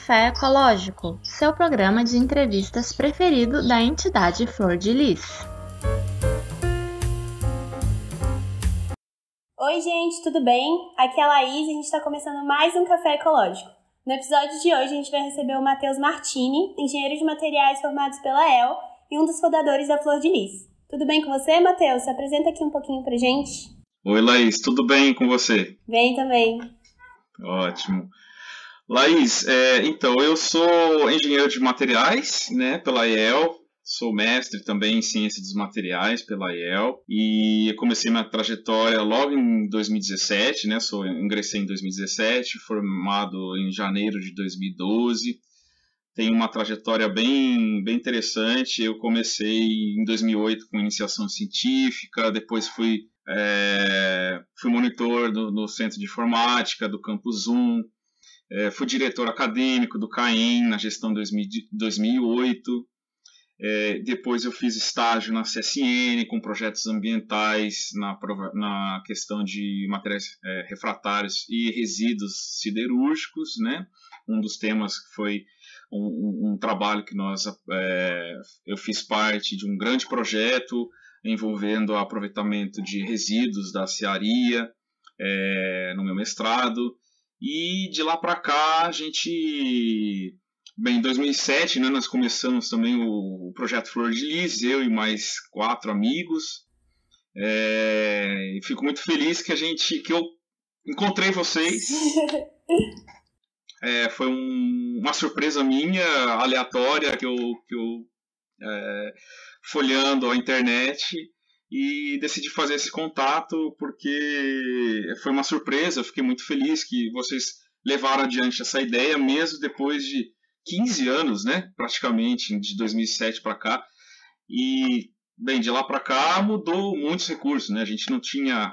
Café Ecológico, seu programa de entrevistas preferido da entidade Flor de Lis. Oi, gente, tudo bem? Aqui é a Laís e a gente está começando mais um Café Ecológico. No episódio de hoje, a gente vai receber o Matheus Martini, engenheiro de materiais formado pela EL e um dos fundadores da Flor de Lis. Tudo bem com você, Matheus? Se apresenta aqui um pouquinho pra gente. Oi, Laís, tudo bem com você? Bem também. Ótimo. Laís, é, então, eu sou engenheiro de materiais, né, pela IEL, sou mestre também em ciência dos materiais pela IEL e comecei minha trajetória logo em 2017, né, sou, ingressei em 2017, formado em janeiro de 2012, tenho uma trajetória bem, bem interessante, eu comecei em 2008 com iniciação científica, depois fui, é, fui monitor do, no Centro de Informática do Campus Zoom, é, fui diretor acadêmico do CAEM na gestão 2000, 2008. É, depois eu fiz estágio na CSN com projetos ambientais na, na questão de materiais é, refratários e resíduos siderúrgicos, né? Um dos temas foi um, um, um trabalho que nós é, eu fiz parte de um grande projeto envolvendo o aproveitamento de resíduos da cearia é, no meu mestrado e de lá para cá a gente. Bem, em 2007 né, nós começamos também o, projeto Flor de Lis, eu e mais quatro amigos. É, e fico muito feliz que a gente que eu encontrei vocês. É, foi um, uma surpresa minha, aleatória, que eu, que eu é, folhando a internet e decidi fazer esse contato porque foi uma surpresa. Eu fiquei muito feliz que vocês levaram adiante essa ideia, mesmo depois de 15 anos, né, praticamente, de 2007 para cá. E, bem, de lá para cá mudou muitos recursos, né? A gente não tinha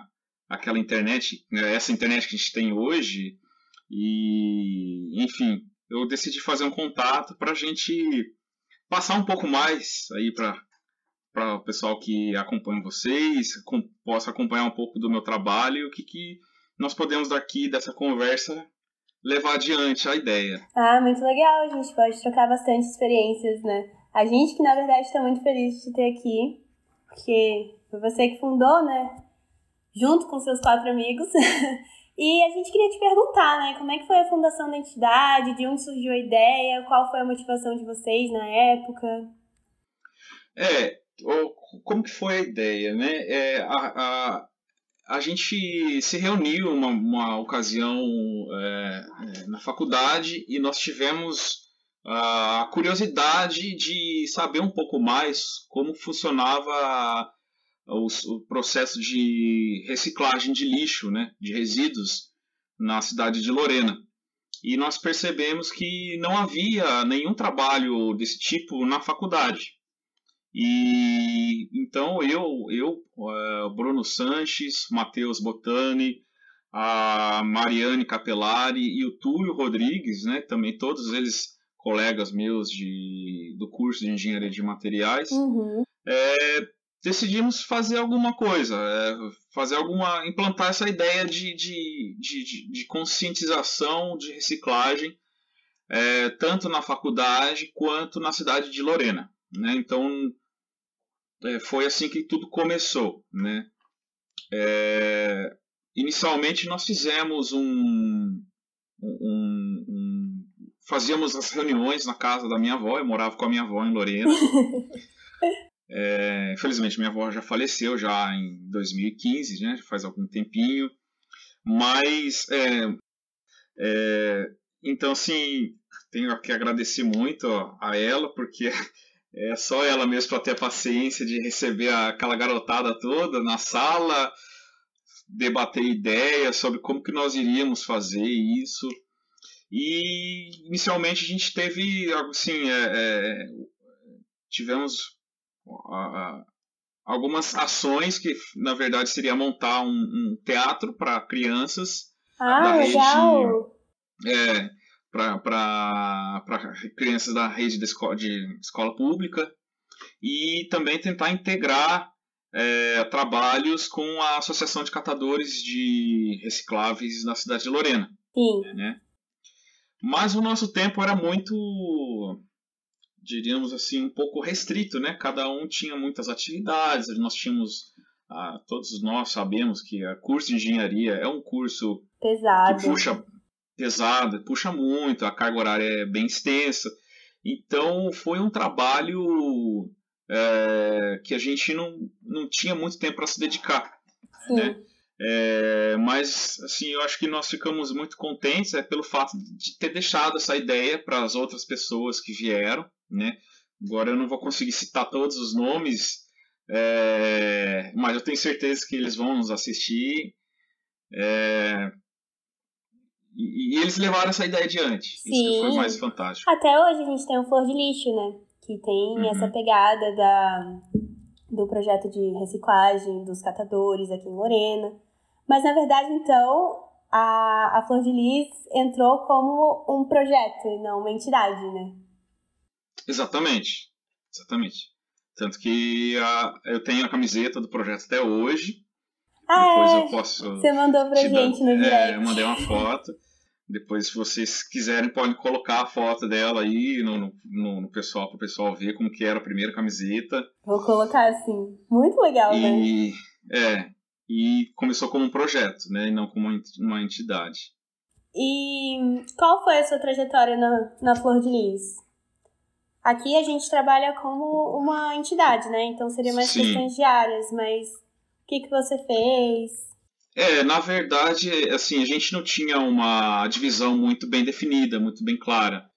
aquela internet, né, essa internet que a gente tem hoje. E, enfim, eu decidi fazer um contato para a gente passar um pouco mais aí para para o pessoal que acompanha vocês, com, possa acompanhar um pouco do meu trabalho e o que, que nós podemos daqui dessa conversa levar adiante a ideia. Ah, muito legal, a gente pode trocar bastante experiências, né? A gente que na verdade está muito feliz de te ter aqui, porque foi você que fundou, né? Junto com seus quatro amigos. e a gente queria te perguntar, né? Como é que foi a fundação da entidade, de onde surgiu a ideia, qual foi a motivação de vocês na época? É, como que foi a ideia, né? É, a, a, a gente se reuniu uma, uma ocasião é, é, na faculdade e nós tivemos a curiosidade de saber um pouco mais como funcionava o, o processo de reciclagem de lixo, né, de resíduos na cidade de Lorena. E nós percebemos que não havia nenhum trabalho desse tipo na faculdade. E então eu, eu uh, Bruno Sanches, Matheus Botani, a Mariane Capelari e o Túlio Rodrigues, né, também todos eles colegas meus de, do curso de Engenharia de Materiais, uhum. é, decidimos fazer alguma coisa, é, fazer alguma, implantar essa ideia de, de, de, de conscientização de reciclagem, é, tanto na faculdade quanto na cidade de Lorena. Né? Então, é, foi assim que tudo começou, né? É, inicialmente nós fizemos um, um, um, fazíamos as reuniões na casa da minha avó, eu morava com a minha avó em Lorena. é, infelizmente minha avó já faleceu já em 2015, né? Faz algum tempinho, mas é, é, então assim tenho que agradecer muito a ela porque é só ela mesmo para ter paciência de receber aquela garotada toda na sala, debater ideias sobre como que nós iríamos fazer isso. E inicialmente a gente teve, assim, é, é, tivemos algumas ações que na verdade seria montar um, um teatro para crianças ah, da legal. rede. É, para crianças da rede de escola, de escola pública e também tentar integrar é, trabalhos com a Associação de Catadores de Recicláveis na cidade de Lorena. Sim. Né? Mas o nosso tempo era muito, diríamos assim, um pouco restrito, né? Cada um tinha muitas atividades, nós tínhamos, ah, todos nós sabemos que o curso de engenharia é um curso pesado. que puxa pesado, puxa muito, a carga horária é bem extensa. Então foi um trabalho é, que a gente não, não tinha muito tempo para se dedicar. Sim. Né? É, mas assim, eu acho que nós ficamos muito contentes é, pelo fato de ter deixado essa ideia para as outras pessoas que vieram. Né? Agora eu não vou conseguir citar todos os nomes, é, mas eu tenho certeza que eles vão nos assistir. É, e, e, eles levaram essa ideia adiante. Sim. Isso que foi mais fantástico. Até hoje a gente tem o Flor de Lixo, né? Que tem uhum. essa pegada da, do projeto de reciclagem dos catadores aqui em Lorena. Mas na verdade, então, a, a Flor de Lis entrou como um projeto e não uma entidade, né? Exatamente. Exatamente. Tanto que a, eu tenho a camiseta do projeto até hoje. Ah, Depois é? eu posso. Você mandou pra gente dar, no direct. É, eu mandei uma foto. Depois, se vocês quiserem, podem colocar a foto dela aí no, no, no pessoal, para o pessoal ver como que era a primeira camiseta. Vou colocar assim. Muito legal, e, né? É. E começou como um projeto, né? E não como uma entidade. E qual foi a sua trajetória na, na Flor de Lis? Aqui a gente trabalha como uma entidade, né? Então seria mais Sim. questões diárias, mas o que, que você fez? É, na verdade, assim, a gente não tinha uma divisão muito bem definida, muito bem clara.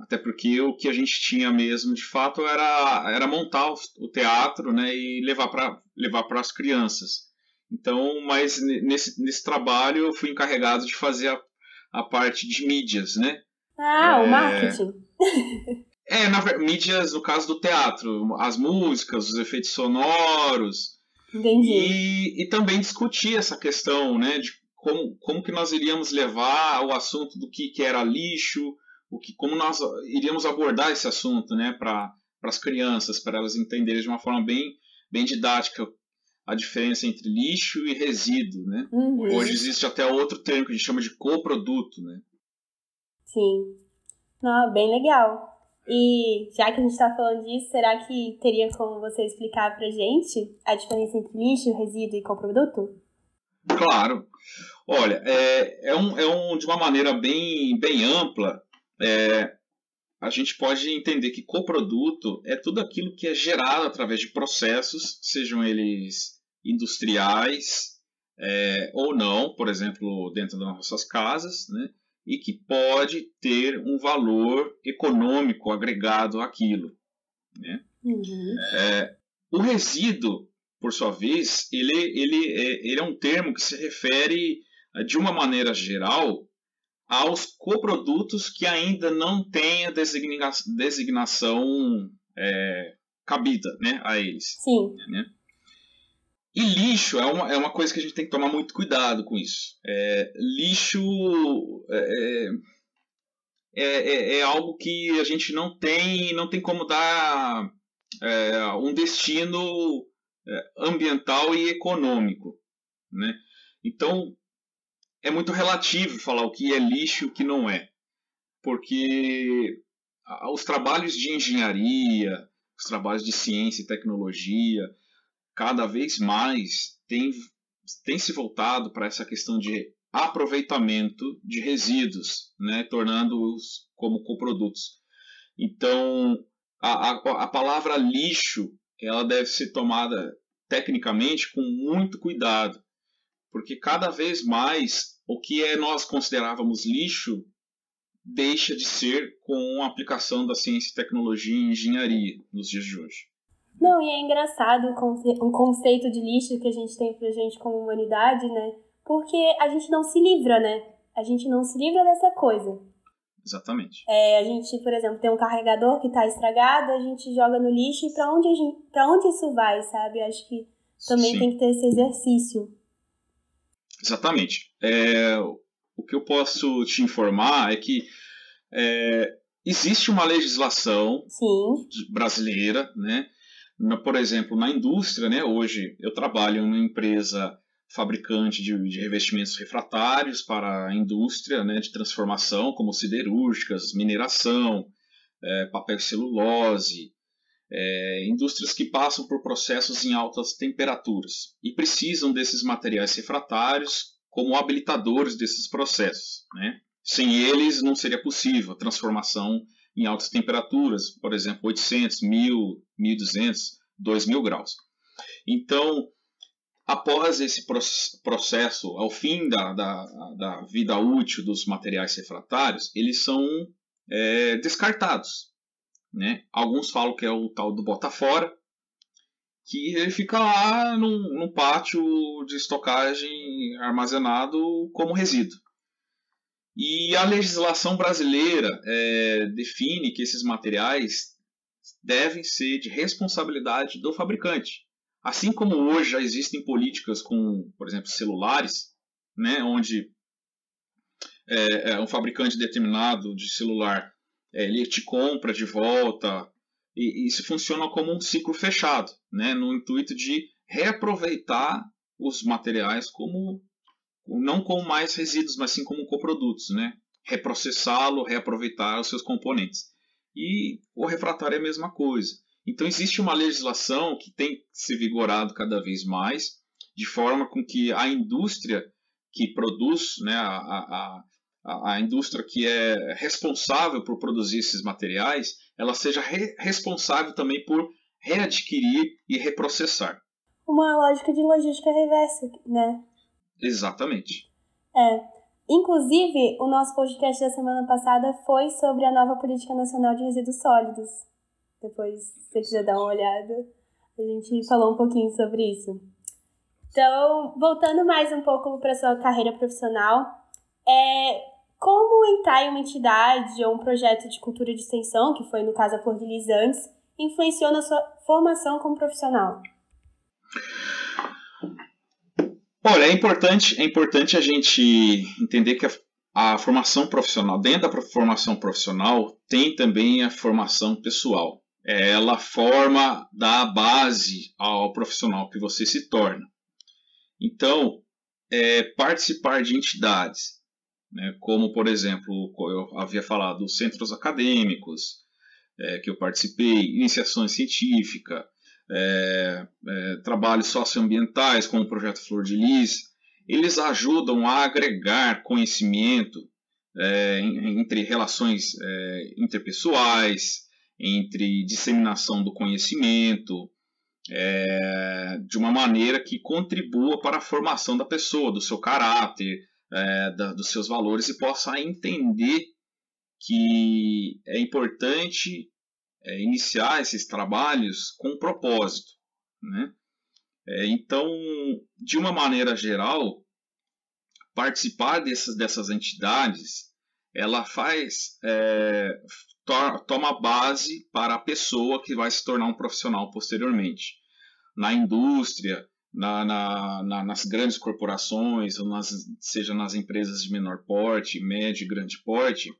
Até porque o que a gente tinha mesmo, de fato, era, era montar o teatro né, e levar para levar as crianças. Então, mas nesse, nesse trabalho eu fui encarregado de fazer a, a parte de mídias, né? Ah, é, o marketing. É, na, mídias no caso do teatro, as músicas, os efeitos sonoros, Entendi. E, e também discutir essa questão, né, de como, como que nós iríamos levar o assunto do que, que era lixo, o que, como nós iríamos abordar esse assunto, né, para as crianças, para elas entenderem de uma forma bem, bem didática a diferença entre lixo e resíduo, né? Uhum. Hoje existe até outro termo que a gente chama de coproduto, né? Sim. Não, bem legal. E já que a gente está falando disso, será que teria como você explicar para gente a diferença entre lixo, resíduo e coproduto? Claro. Olha, é, é, um, é um, de uma maneira bem, bem ampla, é, a gente pode entender que coproduto é tudo aquilo que é gerado através de processos, sejam eles industriais é, ou não, por exemplo, dentro das nossas casas, né? E que pode ter um valor econômico agregado àquilo. Né? Uhum. É, o resíduo, por sua vez, ele, ele, é, ele é um termo que se refere, de uma maneira geral, aos coprodutos que ainda não têm a designa designação é, cabida né, a eles. Sim. Né? E lixo é uma, é uma coisa que a gente tem que tomar muito cuidado com isso. É, lixo é, é, é, é, algo que a gente não tem, não tem como dar é, um destino é, ambiental e econômico. Né? Então, é muito relativo falar o que é lixo e o que não é. Porque os trabalhos de engenharia, os trabalhos de ciência e tecnologia, cada vez mais tem, tem se voltado para essa questão de aproveitamento de resíduos, né, tornando-os como coprodutos. Então, a, a, a palavra lixo ela deve ser tomada tecnicamente com muito cuidado, porque cada vez mais o que é nós considerávamos lixo deixa de ser com a aplicação da ciência, tecnologia e engenharia nos dias de hoje. Não, e é engraçado um conceito de lixo que a gente tem pra gente como humanidade, né? Porque a gente não se livra, né? A gente não se livra dessa coisa. Exatamente. É, a gente, por exemplo, tem um carregador que tá estragado, a gente joga no lixo e pra onde, a gente, pra onde isso vai, sabe? Acho que também Sim. tem que ter esse exercício. Exatamente. É, o que eu posso te informar é que é, existe uma legislação Sim. brasileira, né? Por exemplo, na indústria, né, hoje eu trabalho em uma empresa fabricante de, de, revestimentos refratários para a indústria né, de transformação, como siderúrgicas, mineração, é, papel celulose, é, indústrias que passam por processos em altas temperaturas e precisam desses materiais refratários como habilitadores desses processos. Né? Sem eles não seria possível a transformação em altas temperaturas, por exemplo, 800, 1000, 1200, 2000 graus. Então, após esse processo, ao fim da, da, da vida útil dos materiais refratários, eles são é, descartados. Né? Alguns falam que é o tal do bota fora, que ele fica lá num, num pátio de estocagem armazenado como resíduo. E a legislação brasileira é, define que esses materiais devem ser de responsabilidade do fabricante. Assim como hoje já existem políticas com, por exemplo, celulares, né, onde é, é, um fabricante determinado de celular é, ele te compra de volta e isso funciona como um ciclo fechado, né, no intuito de reaproveitar os materiais como não como mais resíduos, mas sim como coprodutos, né, reprocessá-lo, reaproveitar os seus componentes. E o refratário é a mesma coisa. Então existe uma legislação que tem se vigorado cada vez mais, de forma com que a indústria que produz, né, a, a, a, a indústria que é responsável por produzir esses materiais, ela seja re responsável também por readquirir e reprocessar. Uma lógica de logística reversa, né? Exatamente. É. Inclusive, o nosso podcast da semana passada foi sobre a nova Política Nacional de Resíduos Sólidos, depois, se você quiser dar uma olhada, a gente falou um pouquinho sobre isso. Então, voltando mais um pouco para sua carreira profissional, é, como entrar em uma entidade ou um projeto de cultura de extensão, que foi no caso a Flor de Lis antes, influenciou na sua formação como profissional? Olha, é importante, é importante a gente entender que a, a formação profissional, dentro da formação profissional, tem também a formação pessoal ela forma da base ao profissional que você se torna. Então, é, participar de entidades, né, como por exemplo, eu havia falado, os centros acadêmicos, é, que eu participei, iniciações científicas, é, é, trabalhos socioambientais, como o Projeto Flor de Lis, eles ajudam a agregar conhecimento é, entre relações é, interpessoais, entre disseminação do conhecimento, é, de uma maneira que contribua para a formação da pessoa, do seu caráter, é, da, dos seus valores e possa entender que é importante é, iniciar esses trabalhos com propósito. Né? É, então, de uma maneira geral, participar dessas, dessas entidades ela faz é, to toma base para a pessoa que vai se tornar um profissional posteriormente. Na indústria, na, na, na, nas grandes corporações, ou nas, seja nas empresas de menor porte, médio e grande porte,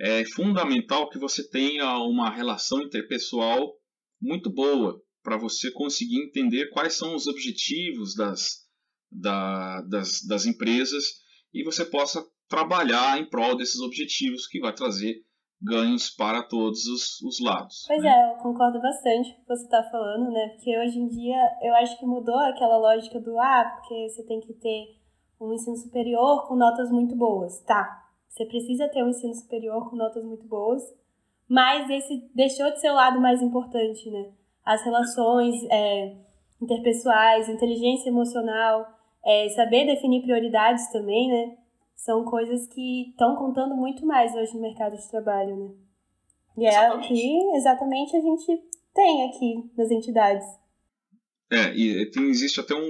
é fundamental que você tenha uma relação interpessoal muito boa para você conseguir entender quais são os objetivos das, da, das, das empresas e você possa trabalhar em prol desses objetivos que vai trazer ganhos para todos os, os lados. Pois né? é, eu concordo bastante com o que você está falando, né? Porque hoje em dia eu acho que mudou aquela lógica do ah, porque você tem que ter um ensino superior com notas muito boas. Tá, você precisa ter um ensino superior com notas muito boas, mas esse deixou de ser o lado mais importante, né? As relações é, interpessoais, inteligência emocional, é, saber definir prioridades também, né? são coisas que estão contando muito mais hoje no mercado de trabalho, né? E é o que exatamente a gente tem aqui nas entidades. É, e tem, existe até um,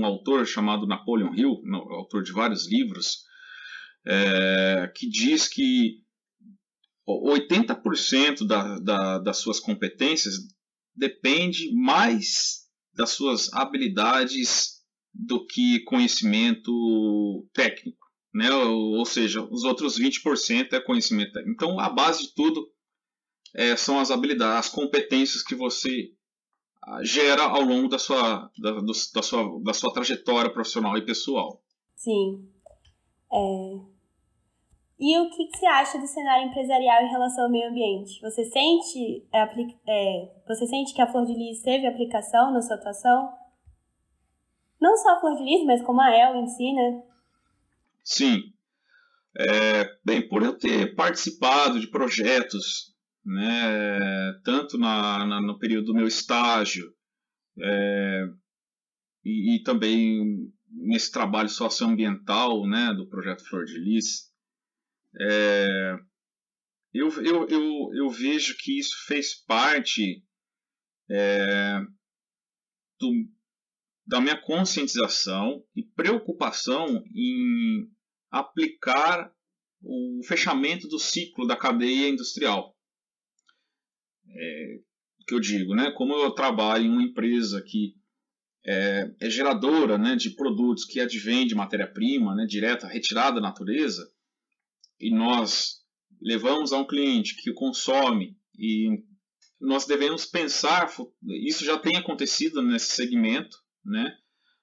um autor chamado Napoleon Hill, autor de vários livros, é, que diz que 80% da, da, das suas competências depende mais das suas habilidades do que conhecimento técnico né? Ou, ou seja, os outros 20% é conhecimento. Então, a base de tudo é, são as habilidades, as competências que você gera ao longo da sua, da, do, da, sua, da sua trajetória profissional e pessoal. Sim. É... E o que, que você acha do cenário empresarial em relação ao meio ambiente? Você sente, é, é, você sente que a Flor de Lis teve aplicação na sua atuação? Não só a Flor de Lis, mas como a El em si, né? Sim. É, bem, por eu ter participado de projetos né, tanto na, na, no período do meu estágio é, e, e, também nesse trabalho socioambiental né, do projeto Flor de Lis, é, eu, eu, eu, eu, vejo que isso fez parte é, do, da minha conscientização e preocupação em aplicar o fechamento do ciclo da cadeia industrial é, que eu digo, né? Como eu trabalho em uma empresa que é, é geradora né, de produtos que advêm de matéria-prima, né, direta, retirada da natureza, e nós levamos a um cliente que consome e nós devemos pensar, isso já tem acontecido nesse segmento, né?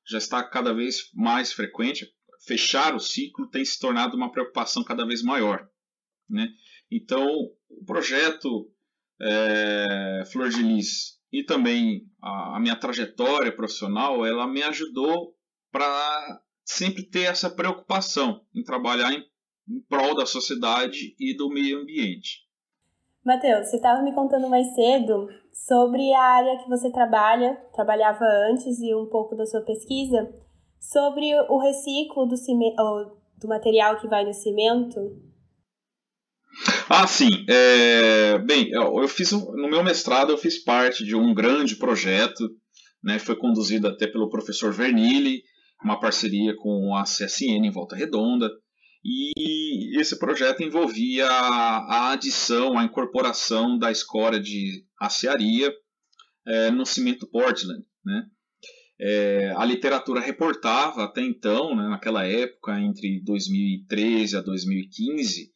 já está cada vez mais frequente, fechar o ciclo tem se tornado uma preocupação cada vez maior. Né? Então, o projeto é, Flor de Lis e também a, a minha trajetória profissional, ela me ajudou para sempre ter essa preocupação em trabalhar em, em prol da sociedade e do meio ambiente. Matheus, você estava me contando mais cedo sobre a área que você trabalha, trabalhava antes e um pouco da sua pesquisa, sobre o reciclo do, cimento, do material que vai no cimento ah, sim. É, bem, eu fiz no meu mestrado eu fiz parte de um grande projeto, né? Foi conduzido até pelo professor Vernilli, uma parceria com a CSN em Volta Redonda. E esse projeto envolvia a adição, a incorporação da escória de aciaria é, no cimento Portland, né? É, a literatura reportava até então, né, naquela época, entre 2013 a 2015,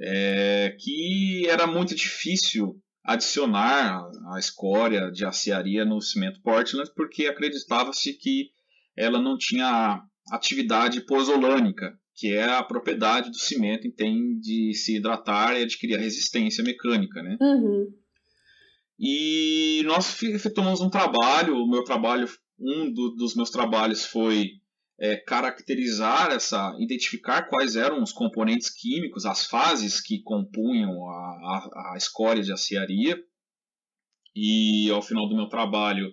é, que era muito difícil adicionar a escória de aciaria no cimento Portland porque acreditava-se que ela não tinha atividade posolânica, que é a propriedade do cimento e tem de se hidratar e adquirir resistência mecânica, né? Uhum. E nós efetuamos um trabalho, o meu trabalho, um do, dos meus trabalhos foi é, caracterizar essa, identificar quais eram os componentes químicos, as fases que compunham a, a, a escória de aciaria. E ao final do meu trabalho,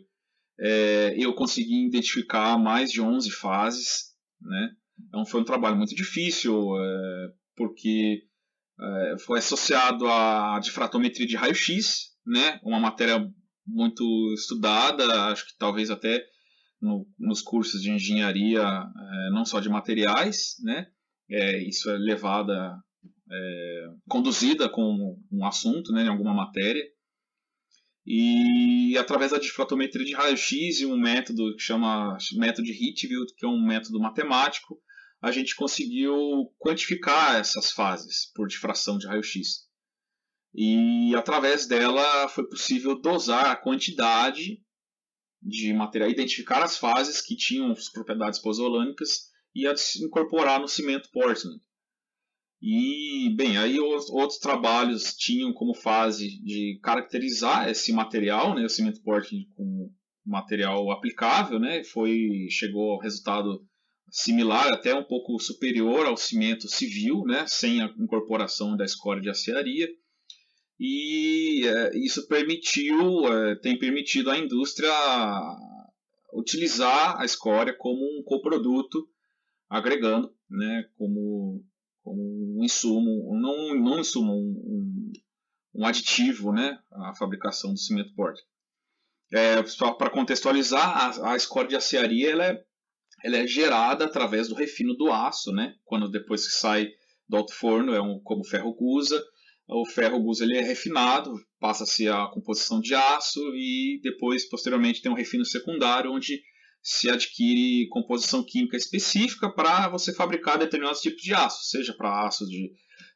é, eu consegui identificar mais de 11 fases. Né? Então foi um trabalho muito difícil, é, porque é, foi associado à difratometria de raio-x, né? uma matéria muito estudada, acho que talvez até no, nos cursos de engenharia, é, não só de materiais, né? É, isso é levada, é, conduzida com um assunto, né, em alguma matéria. E através da difratometria de raio-x e um método que chama método de Hitfield, que é um método matemático, a gente conseguiu quantificar essas fases por difração de raio-x. E através dela foi possível dosar a quantidade de material, identificar as fases que tinham as propriedades pozolânicas e incorporar no cimento Portland. E, bem, aí outros trabalhos tinham como fase de caracterizar esse material, né, o cimento Portland como material aplicável, né, foi, chegou ao resultado similar, até um pouco superior ao cimento civil, né, sem a incorporação da escória de aciaria e é, isso permitiu, é, tem permitido à indústria utilizar a escória como um coproduto, agregando né, como, como um insumo, não, não um insumo, um, um, aditivo né, à fabricação do cimento Portland. É, Para contextualizar, a, a escória de aciaria ela é, ela é gerada através do refino do aço, né, quando depois que sai do alto forno, é um, como ferro gusa, o ferro gusa ele é refinado, passa-se a composição de aço e depois, posteriormente, tem um refino secundário, onde se adquire composição química específica para você fabricar determinados tipos de aço, seja para aços de,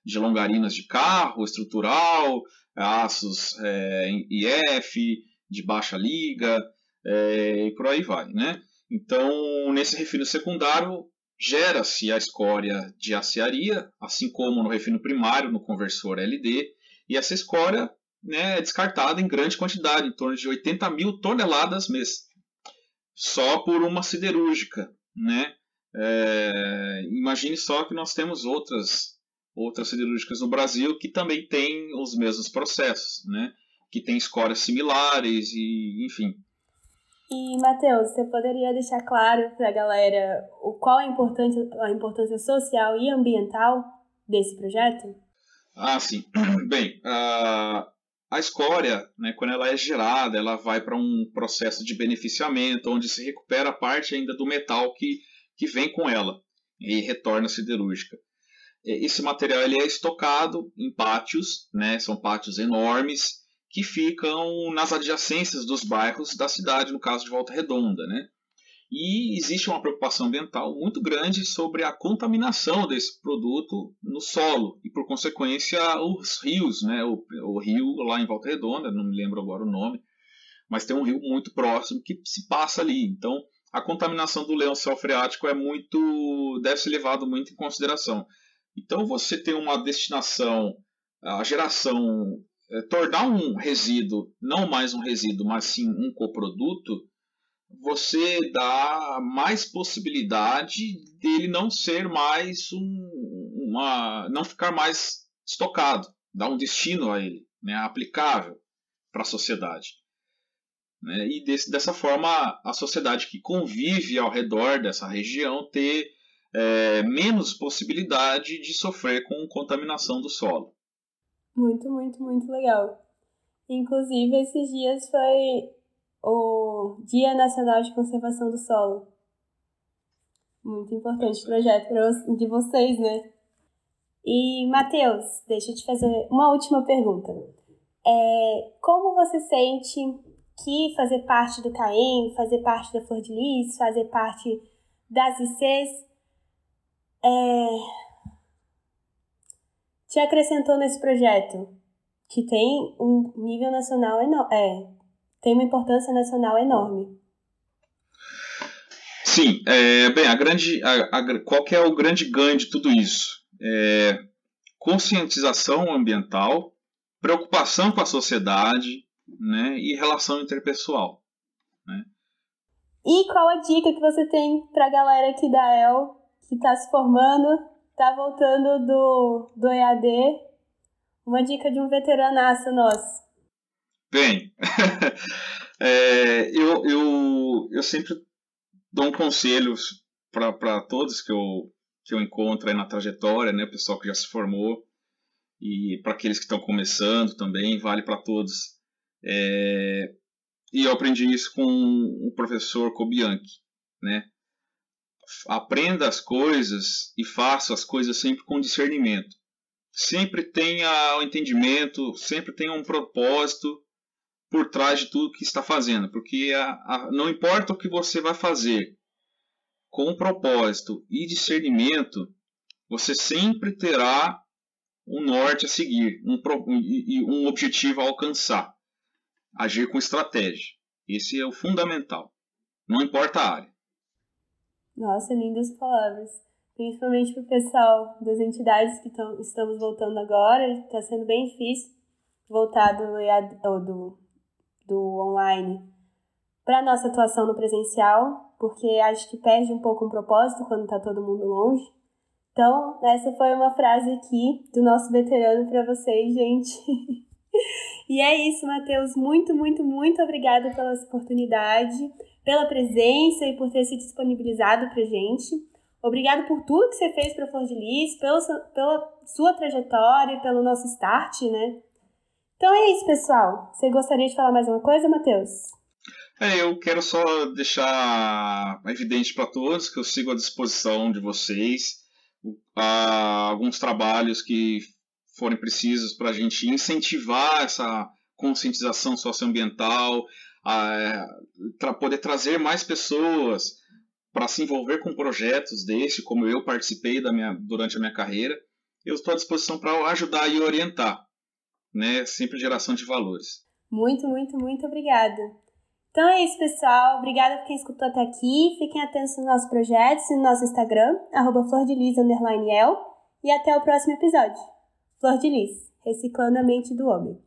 de longarinas de carro, estrutural, aços é, IF, de baixa liga, é, e por aí vai, né? Então, nesse refino secundário, gera-se a escória de aciaria, assim como no refino primário, no conversor LD, e essa escória né, é descartada em grande quantidade, em torno de 80 mil toneladas mês, só por uma siderúrgica. Né? É, imagine só que nós temos outras, outras siderúrgicas no Brasil que também têm os mesmos processos, né? que têm escórias similares, e enfim. E, Matheus, você poderia deixar claro para a galera o qual a importância, a importância social e ambiental desse projeto? Ah, sim. Bem, a, a escória, né, quando ela é gerada, ela vai para um processo de beneficiamento, onde se recupera parte ainda do metal que, que vem com ela e retorna siderúrgica. Esse material ele é estocado em pátios, né, são pátios enormes, que ficam nas adjacências dos bairros da cidade, no caso de Volta Redonda. Né? E existe uma preocupação ambiental muito grande sobre a contaminação desse produto no solo e, por consequência, os rios. Né? O, o rio lá em Volta Redonda, não me lembro agora o nome, mas tem um rio muito próximo que se passa ali. Então, a contaminação do lençol freático é muito deve ser levado muito em consideração. Então, você tem uma destinação, a geração é, tornar um resíduo não mais um resíduo, mas sim um coproduto, você dá mais possibilidade dele não ser mais um, uma, não ficar mais estocado, dá um destino a ele, né, aplicável para a sociedade. Né, e desse, dessa forma a sociedade que convive ao redor dessa região ter é, menos possibilidade de sofrer com contaminação do solo. Muito, muito, muito legal. Inclusive, esses dias foi o Dia Nacional de Conservação do Solo. Muito importante o projeto de vocês, né? E, Matheus, deixa eu te fazer uma última pergunta. É, como você sente que fazer parte do CAEM, fazer parte da Flor de Lis, fazer parte das ICs, é, te acrescentou nesse projeto? Que tem um nível nacional enorme. É, tem uma importância nacional enorme. Sim, é, bem, a grande, a, a, qual que é o grande ganho de tudo isso? É, conscientização ambiental, preocupação com a sociedade né, e relação interpessoal. Né? E qual a dica que você tem para a galera aqui da EL que está se formando tá voltando do, do EAD. Uma dica de um veteranaço nosso. Bem, é, eu, eu, eu sempre dou um conselho para todos que eu, que eu encontro aí na trajetória, né? Pessoal que já se formou e para aqueles que estão começando também, vale para todos. É, e eu aprendi isso com o professor Kobianki, né? Aprenda as coisas e faça as coisas sempre com discernimento. Sempre tenha o entendimento, sempre tenha um propósito por trás de tudo que está fazendo, porque a, a, não importa o que você vai fazer, com propósito e discernimento, você sempre terá um norte a seguir, um, um objetivo a alcançar. Agir com estratégia. Esse é o fundamental. Não importa a área. Nossa, lindas palavras. Principalmente para o pessoal das entidades que tão, estamos voltando agora. Está sendo bem difícil voltar do, do, do online para a nossa atuação no presencial, porque acho que perde um pouco um propósito quando está todo mundo longe. Então, essa foi uma frase aqui do nosso veterano para vocês, gente. e é isso, Matheus. Muito, muito, muito obrigada pela oportunidade pela presença e por ter se disponibilizado para gente. Obrigado por tudo que você fez para Flor de Lis, pela, pela sua trajetória, pelo nosso start, né? Então é isso, pessoal. Você gostaria de falar mais uma coisa, Matheus? É, eu quero só deixar evidente para todos que eu sigo à disposição de vocês. Uh, alguns trabalhos que forem precisos para a gente incentivar essa conscientização socioambiental, para poder trazer mais pessoas para se envolver com projetos desse, como eu participei da minha, durante a minha carreira, eu estou à disposição para ajudar e orientar, né? Sempre geração de valores. Muito, muito, muito obrigada. Então é isso, pessoal. Obrigada por quem escutou até aqui. Fiquem atentos nos nossos projetos e no nosso Instagram, arroba E até o próximo episódio. Flor de Lis, Reciclando a Mente do Homem.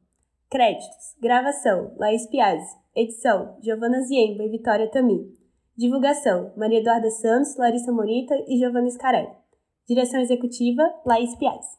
Créditos. Gravação, Laís Piazzi. Edição, Giovana Ziemba e Vitória Tami. Divulgação, Maria Eduarda Santos, Larissa Morita e Giovana Scarelli. Direção executiva, Laís Piazzi.